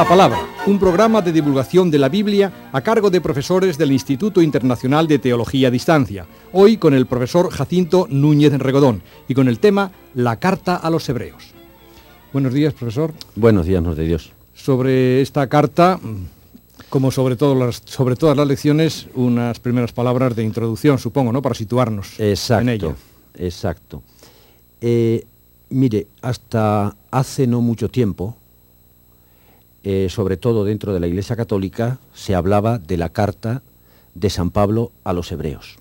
La Palabra, un programa de divulgación de la Biblia a cargo de profesores del Instituto Internacional de Teología a Distancia, hoy con el profesor Jacinto Núñez Regodón y con el tema La Carta a los Hebreos. Buenos días, profesor. Buenos días, nos de Dios. Sobre esta carta, como sobre, las, sobre todas las lecciones, unas primeras palabras de introducción, supongo, ¿no? Para situarnos exacto, en ella. Exacto. Eh, mire, hasta hace no mucho tiempo, eh, sobre todo dentro de la Iglesia Católica, se hablaba de la carta de San Pablo a los hebreos.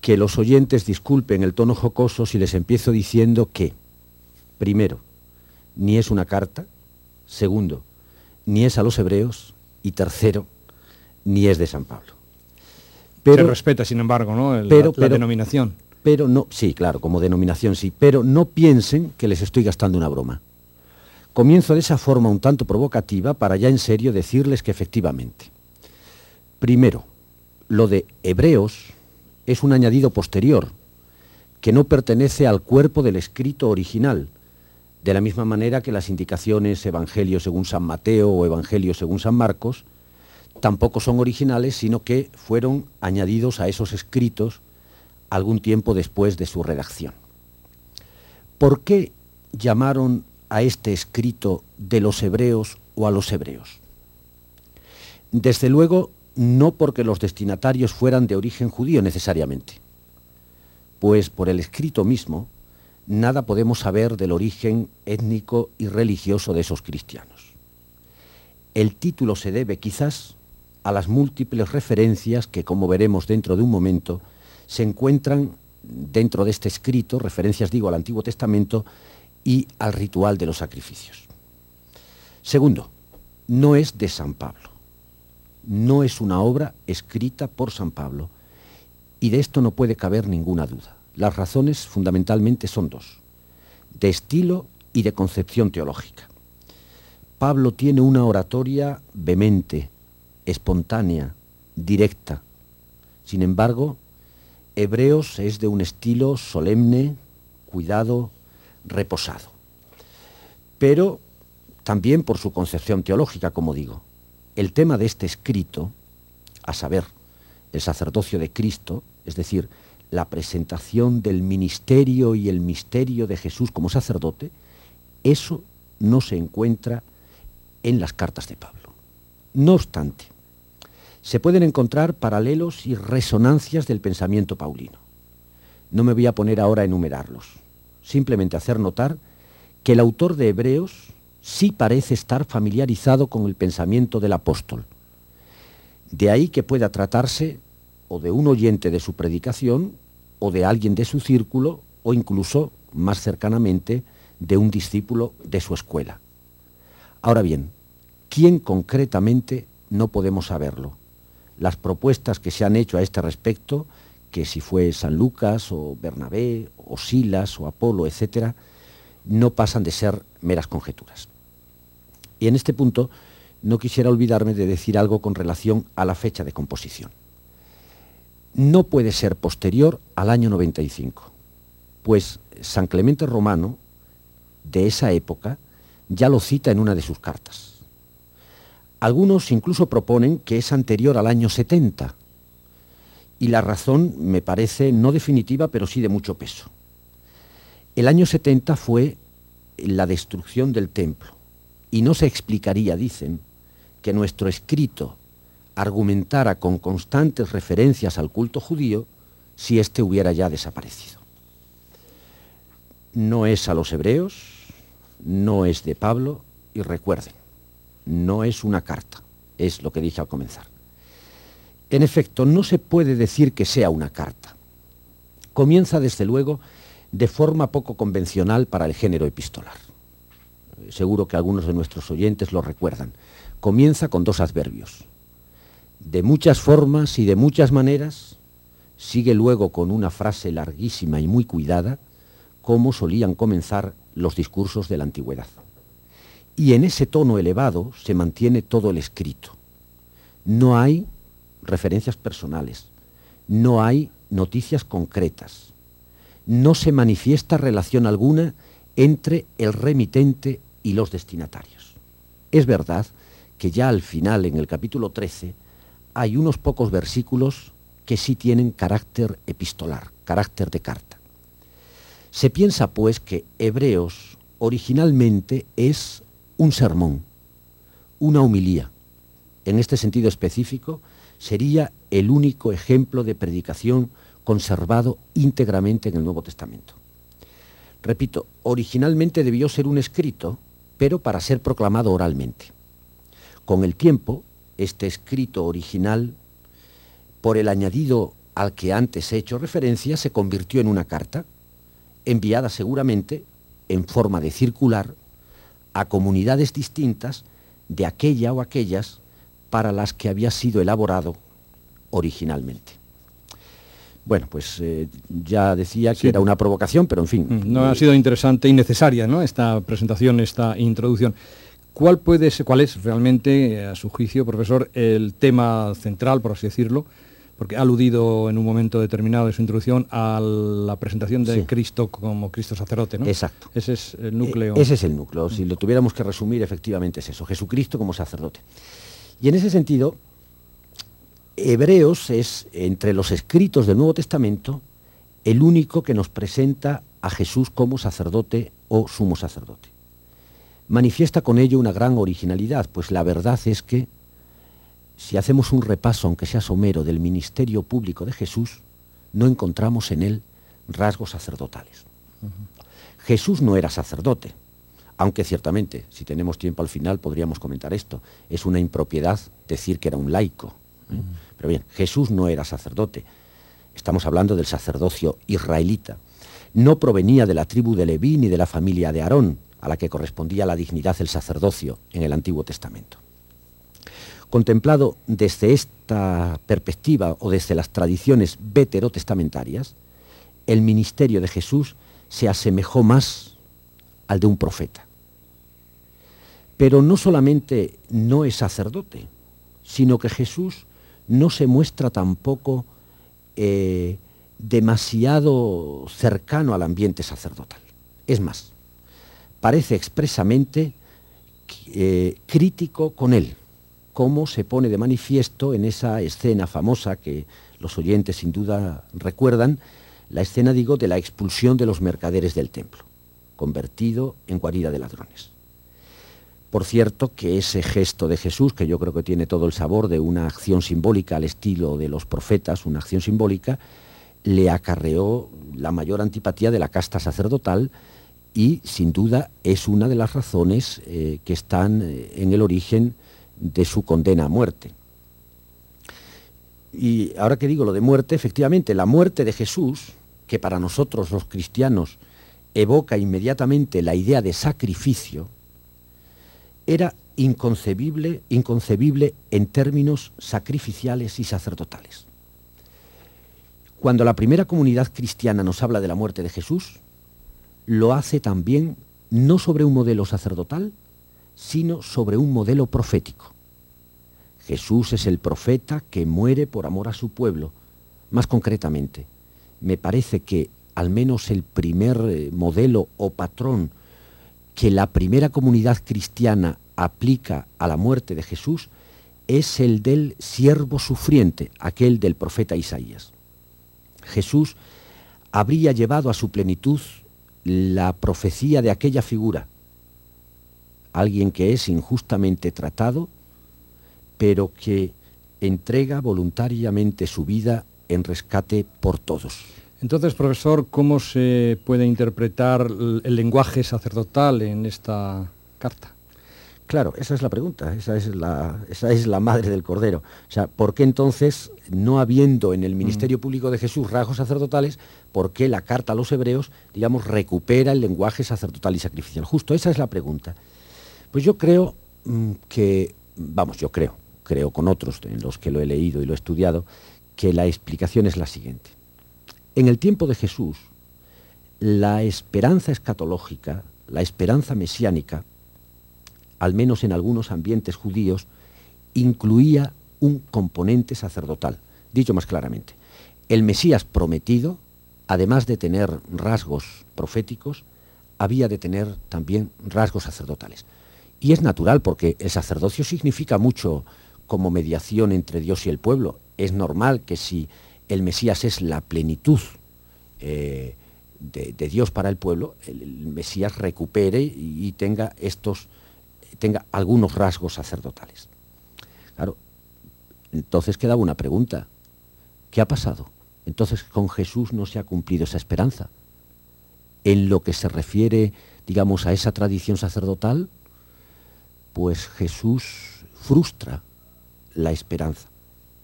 Que los oyentes disculpen el tono jocoso si les empiezo diciendo que, primero, ni es una carta, segundo, ni es a los hebreos, y tercero, ni es de San Pablo. Pero, se respeta, sin embargo, ¿no? la denominación. Pero no, sí, claro, como denominación sí, pero no piensen que les estoy gastando una broma. Comienzo de esa forma un tanto provocativa para ya en serio decirles que efectivamente, primero, lo de hebreos es un añadido posterior, que no pertenece al cuerpo del escrito original, de la misma manera que las indicaciones Evangelio según San Mateo o Evangelio según San Marcos tampoco son originales, sino que fueron añadidos a esos escritos algún tiempo después de su redacción. ¿Por qué llamaron a este escrito de los hebreos o a los hebreos? Desde luego, no porque los destinatarios fueran de origen judío necesariamente, pues por el escrito mismo nada podemos saber del origen étnico y religioso de esos cristianos. El título se debe quizás a las múltiples referencias que, como veremos dentro de un momento, se encuentran dentro de este escrito, referencias digo al Antiguo Testamento, y al ritual de los sacrificios. Segundo, no es de San Pablo. No es una obra escrita por San Pablo. Y de esto no puede caber ninguna duda. Las razones fundamentalmente son dos, de estilo y de concepción teológica. Pablo tiene una oratoria vehemente, espontánea, directa. Sin embargo, Hebreos es de un estilo solemne, cuidado, reposado. Pero también por su concepción teológica, como digo. El tema de este escrito, a saber, el sacerdocio de Cristo, es decir, la presentación del ministerio y el misterio de Jesús como sacerdote, eso no se encuentra en las cartas de Pablo. No obstante, se pueden encontrar paralelos y resonancias del pensamiento paulino. No me voy a poner ahora a enumerarlos simplemente hacer notar que el autor de Hebreos sí parece estar familiarizado con el pensamiento del apóstol. De ahí que pueda tratarse o de un oyente de su predicación, o de alguien de su círculo, o incluso, más cercanamente, de un discípulo de su escuela. Ahora bien, ¿quién concretamente no podemos saberlo? Las propuestas que se han hecho a este respecto que si fue San Lucas o Bernabé o Silas o Apolo, etcétera, no pasan de ser meras conjeturas. Y en este punto no quisiera olvidarme de decir algo con relación a la fecha de composición. No puede ser posterior al año 95, pues San Clemente Romano, de esa época, ya lo cita en una de sus cartas. Algunos incluso proponen que es anterior al año 70, y la razón me parece no definitiva, pero sí de mucho peso. El año 70 fue la destrucción del templo y no se explicaría, dicen, que nuestro escrito argumentara con constantes referencias al culto judío si éste hubiera ya desaparecido. No es a los hebreos, no es de Pablo, y recuerden, no es una carta, es lo que dije al comenzar. En efecto, no se puede decir que sea una carta. Comienza, desde luego, de forma poco convencional para el género epistolar. Seguro que algunos de nuestros oyentes lo recuerdan. Comienza con dos adverbios. De muchas formas y de muchas maneras, sigue luego con una frase larguísima y muy cuidada, como solían comenzar los discursos de la antigüedad. Y en ese tono elevado se mantiene todo el escrito. No hay referencias personales, no hay noticias concretas, no se manifiesta relación alguna entre el remitente y los destinatarios. Es verdad que ya al final, en el capítulo 13, hay unos pocos versículos que sí tienen carácter epistolar, carácter de carta. Se piensa pues que Hebreos originalmente es un sermón, una humilía. En este sentido específico, sería el único ejemplo de predicación conservado íntegramente en el Nuevo Testamento. Repito, originalmente debió ser un escrito, pero para ser proclamado oralmente. Con el tiempo, este escrito original, por el añadido al que antes he hecho referencia, se convirtió en una carta, enviada seguramente en forma de circular a comunidades distintas de aquella o aquellas para las que había sido elaborado originalmente. Bueno, pues eh, ya decía que era una provocación, pero en fin. Mm, no ha sido interesante y necesaria ¿no? esta presentación, esta introducción. ¿Cuál, puede ser, ¿Cuál es realmente, a su juicio, profesor, el tema central, por así decirlo? Porque ha aludido en un momento determinado de su introducción a la presentación de Cristo como Cristo sacerdote, ¿no? Exacto. Ese es el núcleo. E-, ese es el núcleo. Si lo tuviéramos que resumir, efectivamente es eso, Jesucristo como sacerdote. Y en ese sentido, Hebreos es, entre los escritos del Nuevo Testamento, el único que nos presenta a Jesús como sacerdote o sumo sacerdote. Manifiesta con ello una gran originalidad, pues la verdad es que si hacemos un repaso, aunque sea somero, del ministerio público de Jesús, no encontramos en él rasgos sacerdotales. Jesús no era sacerdote, aunque ciertamente, si tenemos tiempo al final, podríamos comentar esto. Es una impropiedad decir que era un laico. ¿eh? Pero bien, Jesús no era sacerdote. Estamos hablando del sacerdocio israelita. No provenía de la tribu de Leví ni de la familia de Aarón, a la que correspondía la dignidad del sacerdocio en el Antiguo Testamento. Contemplado desde esta perspectiva o desde las tradiciones veterotestamentarias, el ministerio de Jesús se asemejó más al de un profeta. Pero no solamente no es sacerdote, sino que Jesús no se muestra tampoco eh, demasiado cercano al ambiente sacerdotal. Es más, parece expresamente eh, crítico con él, como se pone de manifiesto en esa escena famosa que los oyentes sin duda recuerdan, la escena, digo, de la expulsión de los mercaderes del templo, convertido en guarida de ladrones. Por cierto, que ese gesto de Jesús, que yo creo que tiene todo el sabor de una acción simbólica al estilo de los profetas, una acción simbólica, le acarreó la mayor antipatía de la casta sacerdotal y sin duda es una de las razones eh, que están eh, en el origen de su condena a muerte. Y ahora que digo lo de muerte, efectivamente, la muerte de Jesús, que para nosotros los cristianos evoca inmediatamente la idea de sacrificio, era inconcebible, inconcebible en términos sacrificiales y sacerdotales. Cuando la primera comunidad cristiana nos habla de la muerte de Jesús, lo hace también no sobre un modelo sacerdotal, sino sobre un modelo profético. Jesús es el profeta que muere por amor a su pueblo. Más concretamente, me parece que al menos el primer eh, modelo o patrón que la primera comunidad cristiana aplica a la muerte de Jesús es el del siervo sufriente, aquel del profeta Isaías. Jesús habría llevado a su plenitud la profecía de aquella figura, alguien que es injustamente tratado, pero que entrega voluntariamente su vida en rescate por todos. Entonces, profesor, ¿cómo se puede interpretar el lenguaje sacerdotal en esta carta? Claro, esa es la pregunta, esa es la, esa es la madre del Cordero. O sea, ¿por qué entonces, no habiendo en el ministerio mm. público de Jesús rasgos sacerdotales, por qué la carta a los hebreos, digamos, recupera el lenguaje sacerdotal y sacrificial? Justo esa es la pregunta. Pues yo creo mm, que, vamos, yo creo, creo con otros en los que lo he leído y lo he estudiado, que la explicación es la siguiente. En el tiempo de Jesús, la esperanza escatológica, la esperanza mesiánica, al menos en algunos ambientes judíos, incluía un componente sacerdotal. Dicho más claramente, el Mesías prometido, además de tener rasgos proféticos, había de tener también rasgos sacerdotales. Y es natural porque el sacerdocio significa mucho como mediación entre Dios y el pueblo. Es normal que si el Mesías es la plenitud eh, de, Dios para el pueblo, el, Mesías recupere y, tenga estos, tenga algunos rasgos sacerdotales. Claro, entonces quedaba una pregunta. ¿Qué ha pasado? Entonces con Jesús no se ha cumplido esa esperanza. En lo que se refiere, digamos, a esa tradición sacerdotal, pues Jesús frustra la esperanza.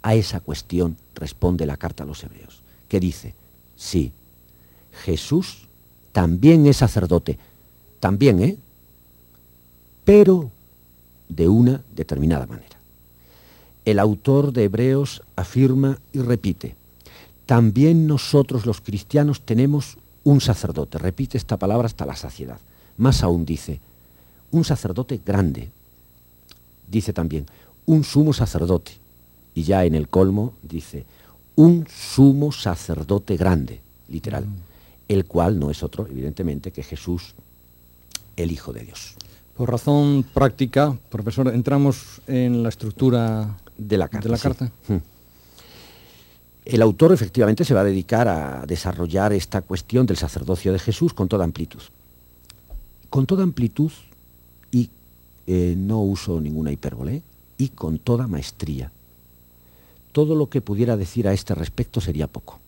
A esa cuestión responde la carta a los hebreos, que dice, sí, Jesús también es sacerdote, también, ¿eh? Pero de una determinada manera. El autor de Hebreos afirma y repite, también nosotros los cristianos tenemos un sacerdote, repite esta palabra hasta la saciedad. Más aún dice, un sacerdote grande. Dice también, un sumo sacerdote. Y ya en el colmo dice, un sumo sacerdote grande, literal. Mm el cual no es otro, evidentemente, que Jesús, el Hijo de Dios. Por razón práctica, profesor, entramos en la estructura de la carta. Hmm. El autor efectivamente se va a dedicar a desarrollar esta cuestión del sacerdocio de Jesús con toda amplitud. Con toda amplitud y eh, no uso ninguna hipérbole, y con toda maestría. Todo lo que pudiera decir a este respecto sería poco.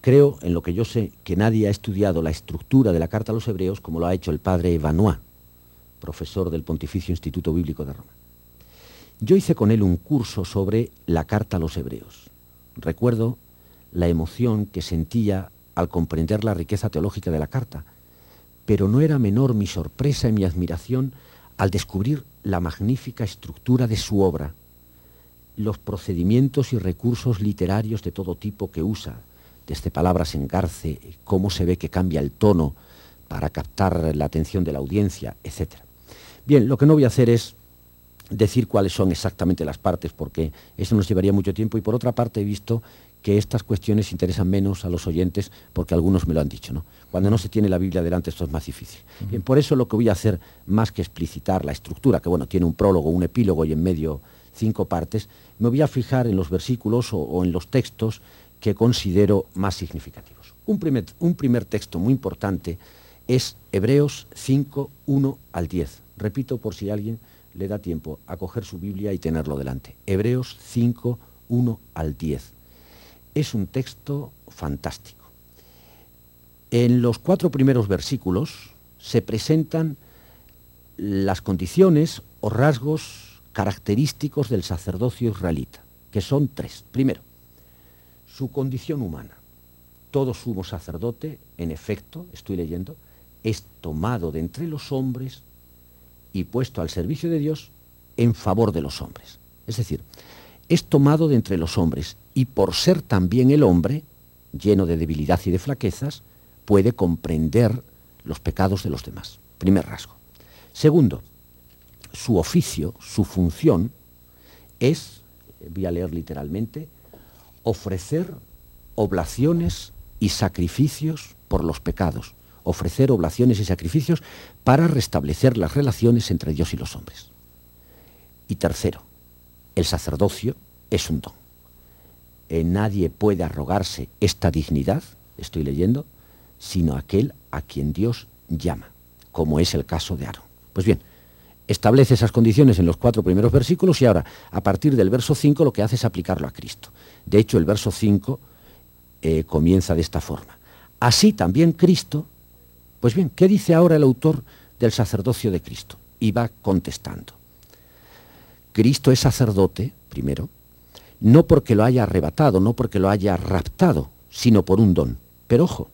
Creo, en lo que yo sé, que nadie ha estudiado la estructura de la Carta a los Hebreos como lo ha hecho el padre Evanois, profesor del Pontificio Instituto Bíblico de Roma. Yo hice con él un curso sobre la Carta a los Hebreos. Recuerdo la emoción que sentía al comprender la riqueza teológica de la carta, pero no era menor mi sorpresa y mi admiración al descubrir la magnífica estructura de su obra, los procedimientos y recursos literarios de todo tipo que usa, desde palabras en garce, cómo se ve que cambia el tono para captar la atención de la audiencia, etc. Bien, lo que no voy a hacer es decir cuáles son exactamente las partes, porque eso nos llevaría mucho tiempo, y por otra parte he visto que estas cuestiones interesan menos a los oyentes, porque algunos me lo han dicho, ¿no? Cuando no se tiene la Biblia delante esto es más difícil. Bien, por eso lo que voy a hacer, más que explicitar la estructura, que bueno, tiene un prólogo, un epílogo y en medio cinco partes, me voy a fijar en los versículos o en los textos que considero más significativos. Un primer, un primer texto muy importante es Hebreos 5, 1 al 10. Repito por si alguien le da tiempo a coger su Biblia y tenerlo delante. Hebreos 5, 1 al 10. Es un texto fantástico. En los cuatro primeros versículos se presentan las condiciones o rasgos característicos del sacerdocio israelita, que son tres. Primero, su condición humana. Todo sumo sacerdote, en efecto, estoy leyendo, es tomado de entre los hombres y puesto al servicio de Dios en favor de los hombres. Es decir, es tomado de entre los hombres y por ser también el hombre, lleno de debilidad y de flaquezas, puede comprender los pecados de los demás. Primer rasgo. Segundo, su oficio, su función es, voy a leer literalmente, ofrecer oblaciones y sacrificios por los pecados, ofrecer oblaciones y sacrificios para restablecer las relaciones entre Dios y los hombres. Y tercero, el sacerdocio es un don. Eh, nadie puede arrogarse esta dignidad, estoy leyendo, sino aquel a quien Dios llama, como es el caso de Aarón. Pues bien, establece esas condiciones en los cuatro primeros versículos y ahora, a partir del verso 5, lo que hace es aplicarlo a Cristo. De hecho, el verso 5 eh, comienza de esta forma. Así también Cristo, pues bien, ¿qué dice ahora el autor del sacerdocio de Cristo? Y va contestando. Cristo es sacerdote, primero, no porque lo haya arrebatado, no porque lo haya raptado, sino por un don. Pero ojo,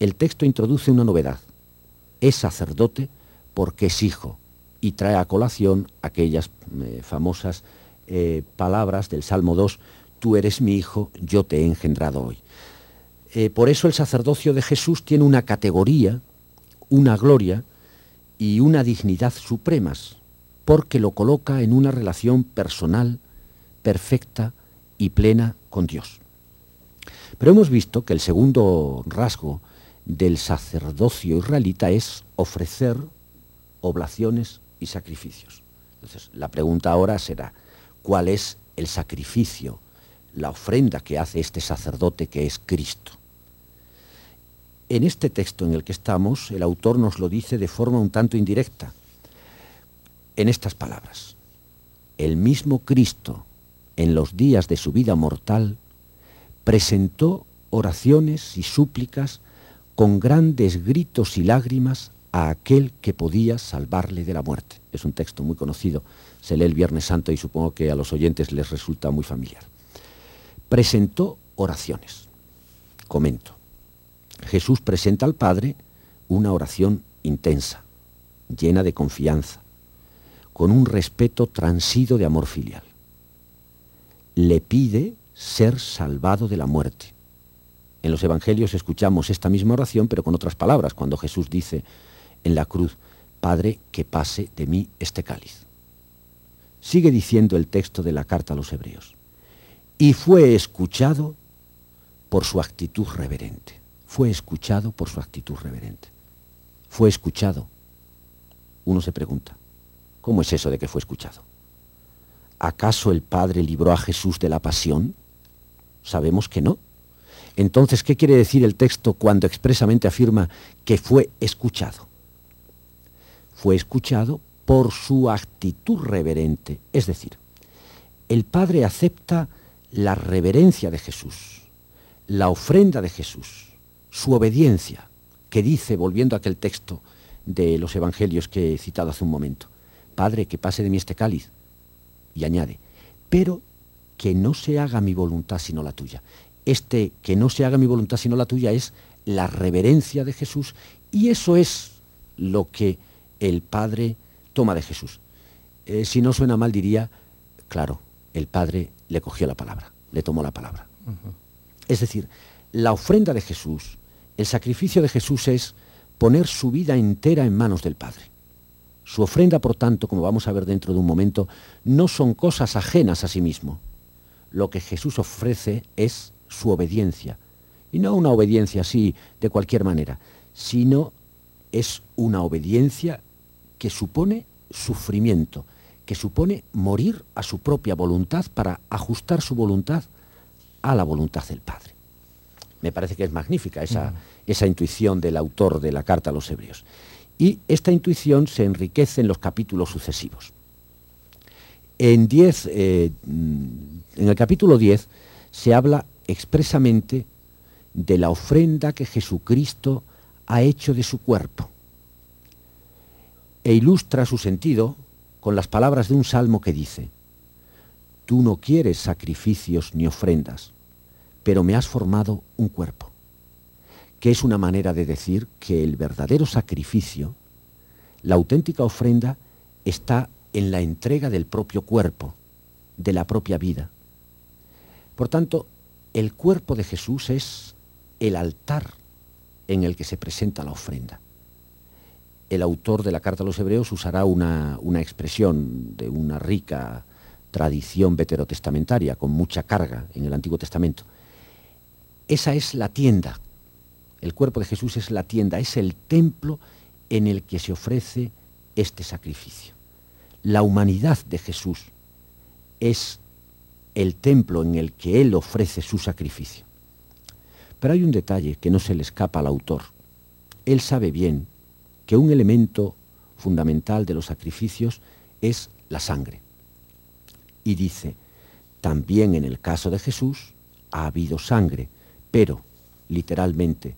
el texto introduce una novedad. Es sacerdote porque es hijo, y trae a colación aquellas eh, famosas eh, palabras del Salmo 2, tú eres mi hijo, yo te he engendrado hoy. Eh, por eso el sacerdocio de Jesús tiene una categoría, una gloria y una dignidad supremas, porque lo coloca en una relación personal, perfecta y plena con Dios. Pero hemos visto que el segundo rasgo del sacerdocio israelita es ofrecer oblaciones y sacrificios. Entonces, la pregunta ahora será, ¿cuál es el sacrificio, la ofrenda que hace este sacerdote que es Cristo? En este texto en el que estamos, el autor nos lo dice de forma un tanto indirecta, en estas palabras. El mismo Cristo, en los días de su vida mortal, presentó oraciones y súplicas con grandes gritos y lágrimas a aquel que podía salvarle de la muerte. Es un texto muy conocido, se lee el Viernes Santo y supongo que a los oyentes les resulta muy familiar. Presentó oraciones. Comento. Jesús presenta al Padre una oración intensa, llena de confianza, con un respeto transido de amor filial. Le pide ser salvado de la muerte. En los Evangelios escuchamos esta misma oración, pero con otras palabras, cuando Jesús dice en la cruz, Padre, que pase de mí este cáliz. Sigue diciendo el texto de la carta a los Hebreos. Y fue escuchado por su actitud reverente. Fue escuchado por su actitud reverente. Fue escuchado. Uno se pregunta, ¿cómo es eso de que fue escuchado? ¿Acaso el Padre libró a Jesús de la pasión? Sabemos que no. Entonces, ¿qué quiere decir el texto cuando expresamente afirma que fue escuchado? Fue escuchado por su actitud reverente. Es decir, el Padre acepta la reverencia de Jesús, la ofrenda de Jesús, su obediencia, que dice, volviendo a aquel texto de los Evangelios que he citado hace un momento, Padre, que pase de mí este cáliz. Y añade, pero que no se haga mi voluntad sino la tuya. Este que no se haga mi voluntad sino la tuya es la reverencia de Jesús y eso es lo que el Padre toma de Jesús. Eh, si no suena mal diría, claro, el Padre le cogió la palabra, le tomó la palabra. Es decir, la ofrenda de Jesús, el sacrificio de Jesús es poner su vida entera en manos del Padre. Su ofrenda, por tanto, como vamos a ver dentro de un momento, no son cosas ajenas a sí mismo, lo que Jesús ofrece es su obediencia. Y no una obediencia así de cualquier manera, sino es una obediencia que supone sufrimiento, que supone morir a su propia voluntad para ajustar su voluntad a la voluntad del Padre. Me parece que es magnífica esa, esa intuición del autor de la carta a los hebreos. Y esta intuición se enriquece en los capítulos sucesivos. En, eh, en el capítulo 10 se habla expresamente de la ofrenda que Jesucristo ha hecho de su cuerpo e ilustra su sentido con las palabras de un salmo que dice, Tú no quieres sacrificios ni ofrendas, pero me has formado un cuerpo, que es una manera de decir que el verdadero sacrificio, la auténtica ofrenda, está en la entrega del propio cuerpo, de la propia vida. Por tanto, el cuerpo de Jesús es el altar en el que se presenta la ofrenda. El autor de la carta a los hebreos usará una, expresión de una rica tradición veterotestamentaria, con mucha carga en el Antiguo Testamento. Esa es la tienda. El cuerpo de Jesús es la tienda, es el templo en el que se ofrece este sacrificio la humanidad de Jesús es el templo en el que Él ofrece su sacrificio. Pero hay un detalle que no se le escapa al autor. Él sabe bien que un elemento fundamental de los sacrificios es la sangre. Y dice, también en el caso de Jesús ha habido sangre, pero, literalmente,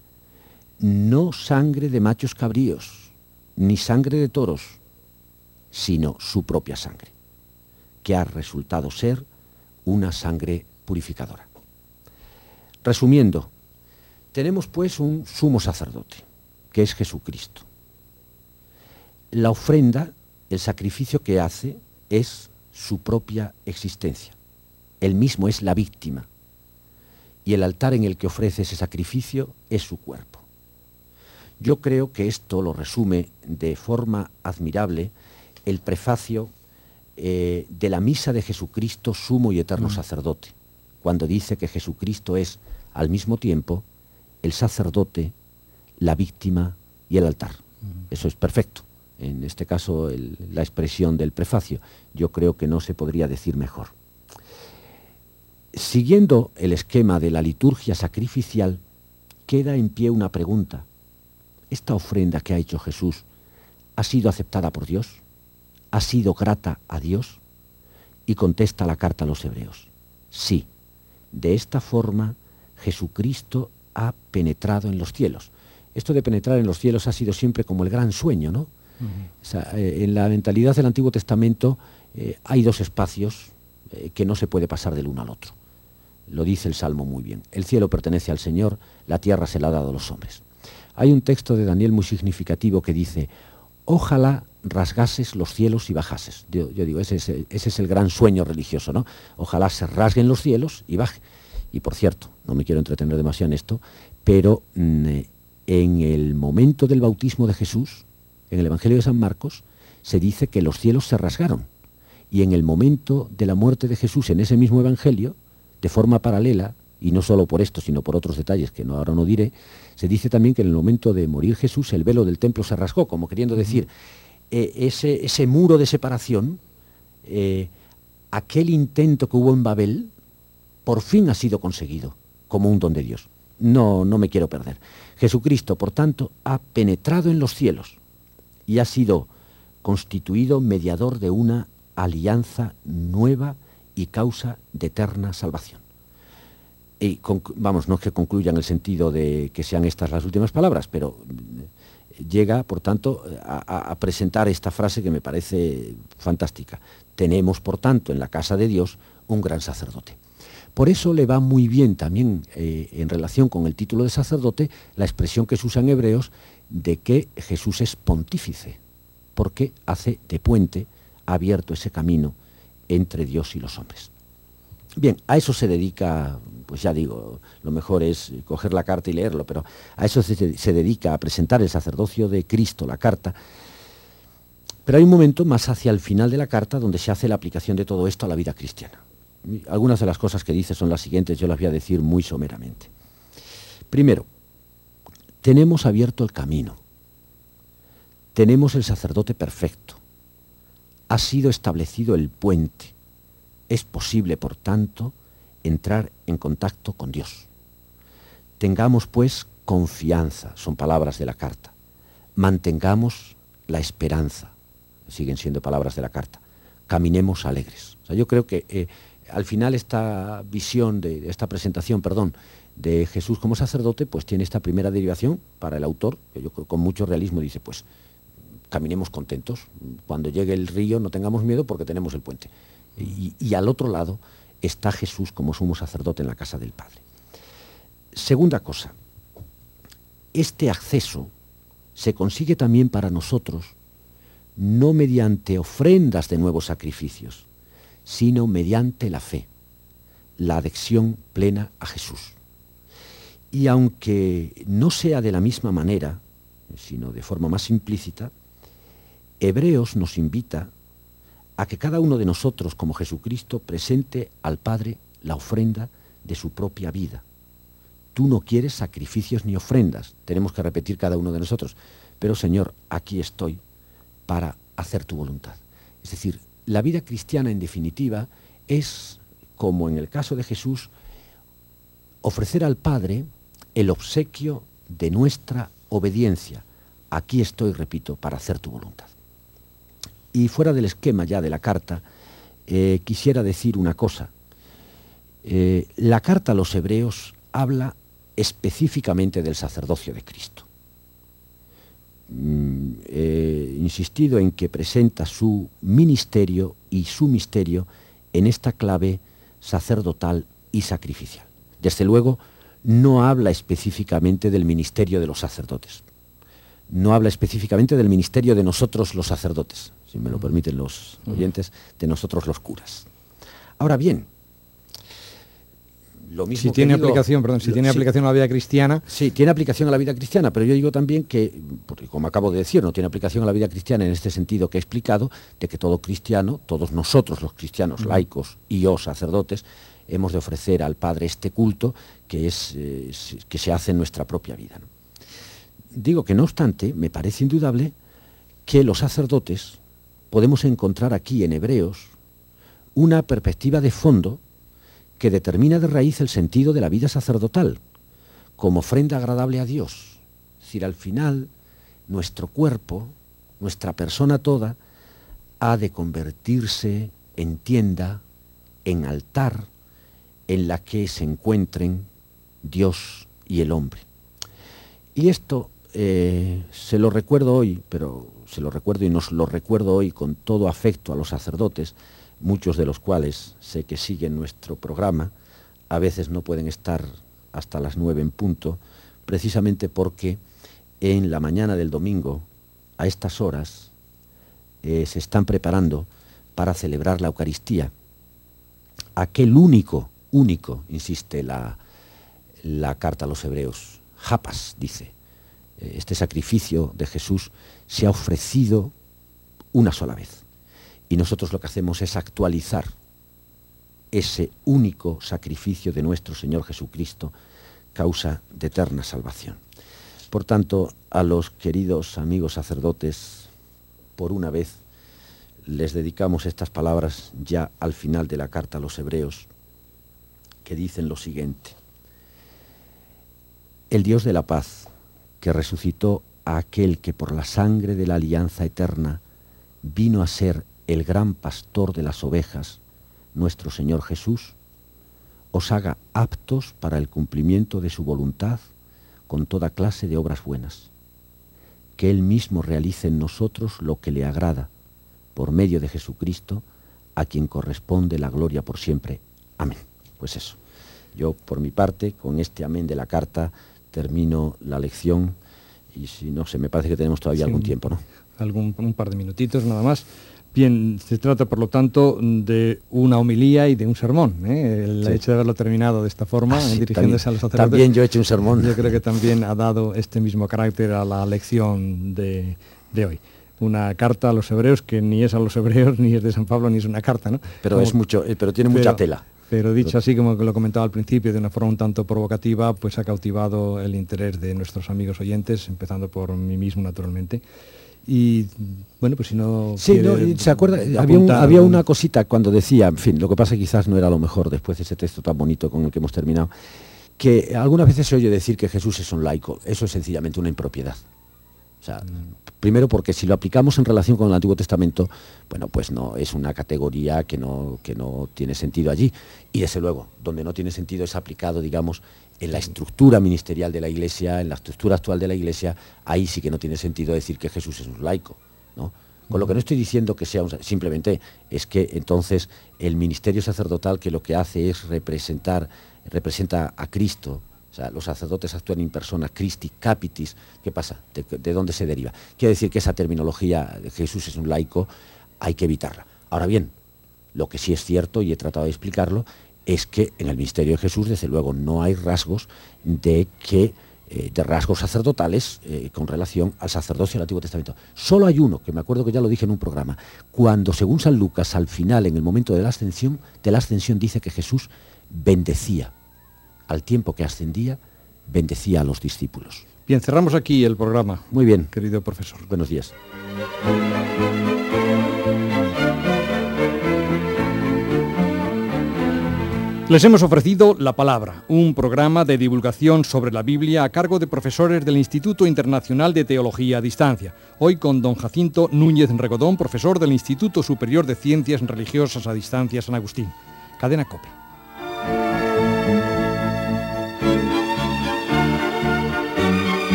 no sangre de machos cabríos, ni sangre de toros, sino su propia sangre, que ha resultado ser una sangre purificadora. Resumiendo, tenemos pues un sumo sacerdote, que es Jesucristo. La ofrenda, el sacrificio que hace, es su propia existencia. Él mismo es la víctima. Y el altar en el que ofrece ese sacrificio es su cuerpo. Yo creo que esto lo resume de forma admirable el prefacio eh, de la misa de Jesucristo, sumo y eterno mm. sacerdote, cuando dice que Jesucristo es al mismo tiempo el sacerdote, la víctima y el altar. Mm. Eso es perfecto. En este caso la expresión del prefacio. Yo creo que no se podría decir mejor. Siguiendo el esquema de la liturgia sacrificial, queda en pie una pregunta. ¿Esta ofrenda que ha hecho Jesús ha sido aceptada por Dios? ¿Ha sido grata a Dios? Y contesta la carta a los hebreos. Sí, de esta forma Jesucristo ha penetrado en los cielos. Esto de penetrar en los cielos ha sido siempre como el gran sueño, ¿no? Eh, en la mentalidad del Antiguo Testamento eh, hay dos espacios eh, que no se puede pasar del uno al otro. Lo dice el Salmo muy bien. El cielo pertenece al Señor, la tierra se la ha dado a los hombres. Hay un texto de Daniel muy significativo que dice, ojalá rasgases los cielos y bajases. Yo, digo, ese es, el gran sueño religioso, ¿no? Ojalá se rasguen los cielos y baje. Y por cierto, no me quiero entretener demasiado en esto, pero mm, en el momento del bautismo de Jesús, en el Evangelio de San Marcos, se dice que los cielos se rasgaron. Y en el momento de la muerte de Jesús, en ese mismo Evangelio, de forma paralela, y no solo por esto, sino por otros detalles que no, ahora no diré, se dice también que en el momento de morir Jesús el velo del templo se rasgó, como queriendo decir, eh, ese, ese, muro de separación, eh, aquel intento que hubo en Babel, por fin ha sido conseguido como un don de Dios. No, no me quiero perder. Jesucristo, por tanto, ha penetrado en los cielos y ha sido constituido mediador de una alianza nueva y causa de eterna salvación. Y vamos, no es que concluya en el sentido de que sean estas las últimas palabras, pero eh, llega, por tanto, a, presentar esta frase que me parece fantástica. Tenemos, por tanto, en la casa de Dios un gran sacerdote. Por eso le va muy bien también eh, en relación con el título de sacerdote la expresión que se usa en Hebreos de que Jesús es pontífice, porque hace de puente, abierto ese camino entre Dios y los hombres. Bien, a eso se dedica, pues ya digo, lo mejor es coger la carta y leerlo, pero a eso se, se dedica a presentar el sacerdocio de Cristo, la carta. Pero hay un momento más hacia el final de la carta donde se hace la aplicación de todo esto a la vida cristiana algunas de las cosas que dice son las siguientes, yo las voy a decir muy someramente. Primero, tenemos abierto el camino, tenemos el sacerdote perfecto, ha sido establecido el puente, es posible, por tanto, entrar en contacto con Dios. Tengamos, pues, confianza, son palabras de la carta. Mantengamos la esperanza, siguen siendo palabras de la carta. Caminemos alegres. O sea, yo creo que eh, al final esta visión, de esta presentación, perdón, de Jesús como sacerdote, pues tiene esta primera derivación para el autor, que yo con mucho realismo dice, pues caminemos contentos, cuando llegue el río no tengamos miedo porque tenemos el puente. Y, y al otro lado está Jesús como sumo sacerdote en la casa del Padre. Segunda cosa, este acceso se consigue también para nosotros no mediante ofrendas de nuevos sacrificios, sino mediante la fe, la adhesión plena a Jesús. Y aunque no sea de la misma manera, sino de forma más implícita, Hebreos nos invita a que cada uno de nosotros, como Jesucristo, presente al Padre la ofrenda de su propia vida. Tú no quieres sacrificios ni ofrendas, tenemos que repetir cada uno de nosotros, pero Señor, aquí estoy para hacer tu voluntad. Es decir, la vida cristiana, en definitiva, es, como en el caso de Jesús, ofrecer al Padre el obsequio de nuestra obediencia. Aquí estoy, repito, para hacer tu voluntad. Y fuera del esquema ya de la carta, eh, quisiera decir una cosa. Eh, la carta a los hebreos habla específicamente del sacerdocio de Cristo. Mm, insistido en que presenta su ministerio y su misterio en esta clave sacerdotal y sacrificial. Desde luego, no habla específicamente del ministerio de los sacerdotes. No habla específicamente del ministerio de nosotros los sacerdotes, si me lo permiten los oyentes, de nosotros los curas. Ahora bien, si tiene aplicación, perdón, si tiene aplicación a la vida cristiana. Sí, tiene aplicación a la vida cristiana, pero yo digo también que, porque como acabo de decir, no tiene aplicación a la vida cristiana en este sentido que he explicado, de que todo cristiano, todos nosotros los cristianos, laicos y yo, sacerdotes, hemos de ofrecer al Padre este culto que, es, eh, que se hace en nuestra propia vida. Digo que no obstante, me parece indudable que los sacerdotes podemos encontrar aquí en Hebreos una perspectiva de fondo que determina de raíz el sentido de la vida sacerdotal como ofrenda agradable a Dios. Es decir, al final nuestro cuerpo, nuestra persona toda, ha de convertirse en tienda, en altar, en la que se encuentren Dios y el hombre. Y esto eh, se lo recuerdo hoy, pero se lo recuerdo y nos lo recuerdo hoy con todo afecto a los sacerdotes, muchos de los cuales sé que siguen nuestro programa, a veces no pueden estar hasta las nueve en punto, precisamente porque en la mañana del domingo, a estas horas, eh, se están preparando para celebrar la Eucaristía. Aquel único, único, insiste la, la carta a los hebreos, japas, dice, eh, este sacrificio de Jesús se ha ofrecido una sola vez. Y nosotros lo que hacemos es actualizar ese único sacrificio de nuestro Señor Jesucristo, causa de eterna salvación. Por tanto, a los queridos amigos sacerdotes, por una vez les dedicamos estas palabras ya al final de la carta a los hebreos, que dicen lo siguiente. El Dios de la paz, que resucitó a aquel que por la sangre de la alianza eterna vino a ser el gran pastor de las ovejas, nuestro Señor Jesús, os haga aptos para el cumplimiento de su voluntad con toda clase de obras buenas. Que Él mismo realice en nosotros lo que le agrada, por medio de Jesucristo, a quien corresponde la gloria por siempre. Amén. Pues eso. Yo, por mi parte, con este amén de la carta, termino la lección y si no se me parece que tenemos todavía algún tiempo, ¿no? Algún, un par de minutitos nada más. Bien, se trata por lo tanto de una homilía y de un sermón. ¿eh? El hecho de haberlo terminado de esta forma, ah, dirigiéndose a los sacerdotes. También yo he hecho un sermón. Yo creo que también ha dado este mismo carácter a la lección de, hoy. Una carta a los hebreos que ni es a los hebreos, ni es de San Pablo, ni es una carta, ¿no? Pero es mucho, eh, pero tiene mucha tela. Pero dicho así, como lo comentaba al principio, de una forma un tanto provocativa, pues ha cautivado el interés de nuestros amigos oyentes, empezando por mí mismo, naturalmente. Y bueno, pues si no... Sí, se acuerda, había, una cosita cuando decía, en fin, lo que pasa quizás no era lo mejor después de ese texto tan bonito con el que hemos terminado, que algunas veces se oye decir que Jesús es un laico. Eso es sencillamente una impropiedad. O sea, primero porque si lo aplicamos en relación con el Antiguo Testamento, bueno, pues no, es una categoría que no, que no tiene sentido allí. Y desde luego, donde no tiene sentido es aplicado, digamos, en la estructura ministerial de la Iglesia, en la estructura actual de la Iglesia, ahí sí que no tiene sentido decir que Jesús es un laico, ¿no? Con lo que no estoy diciendo que sea un, simplemente es que entonces el ministerio sacerdotal que lo que hace es representar, representa a Cristo, los sacerdotes actúan en persona, Christi, capitis, ¿qué pasa? ¿De, dónde se deriva? Quiere decir que esa terminología Jesús es un laico, hay que evitarla. Ahora bien, lo que sí es cierto, y he tratado de explicarlo, es que en el misterio de Jesús, desde luego, no hay rasgos de que eh, de rasgos sacerdotales eh, con relación al sacerdocio del Antiguo Testamento. Solo hay uno, que me acuerdo que ya lo dije en un programa, cuando según San Lucas, al final, en el momento de la ascensión, de la ascensión dice que Jesús bendecía al tiempo que ascendía, bendecía a los discípulos. Bien, cerramos aquí el programa. Muy bien. Querido profesor. Buenos días. Les hemos ofrecido La Palabra, un programa de divulgación sobre la Biblia a cargo de profesores del Instituto Internacional de Teología a Distancia. Hoy con don Jacinto Núñez Regodón, profesor del Instituto Superior de Ciencias Religiosas a Distancia San Agustín. Cadena Cope.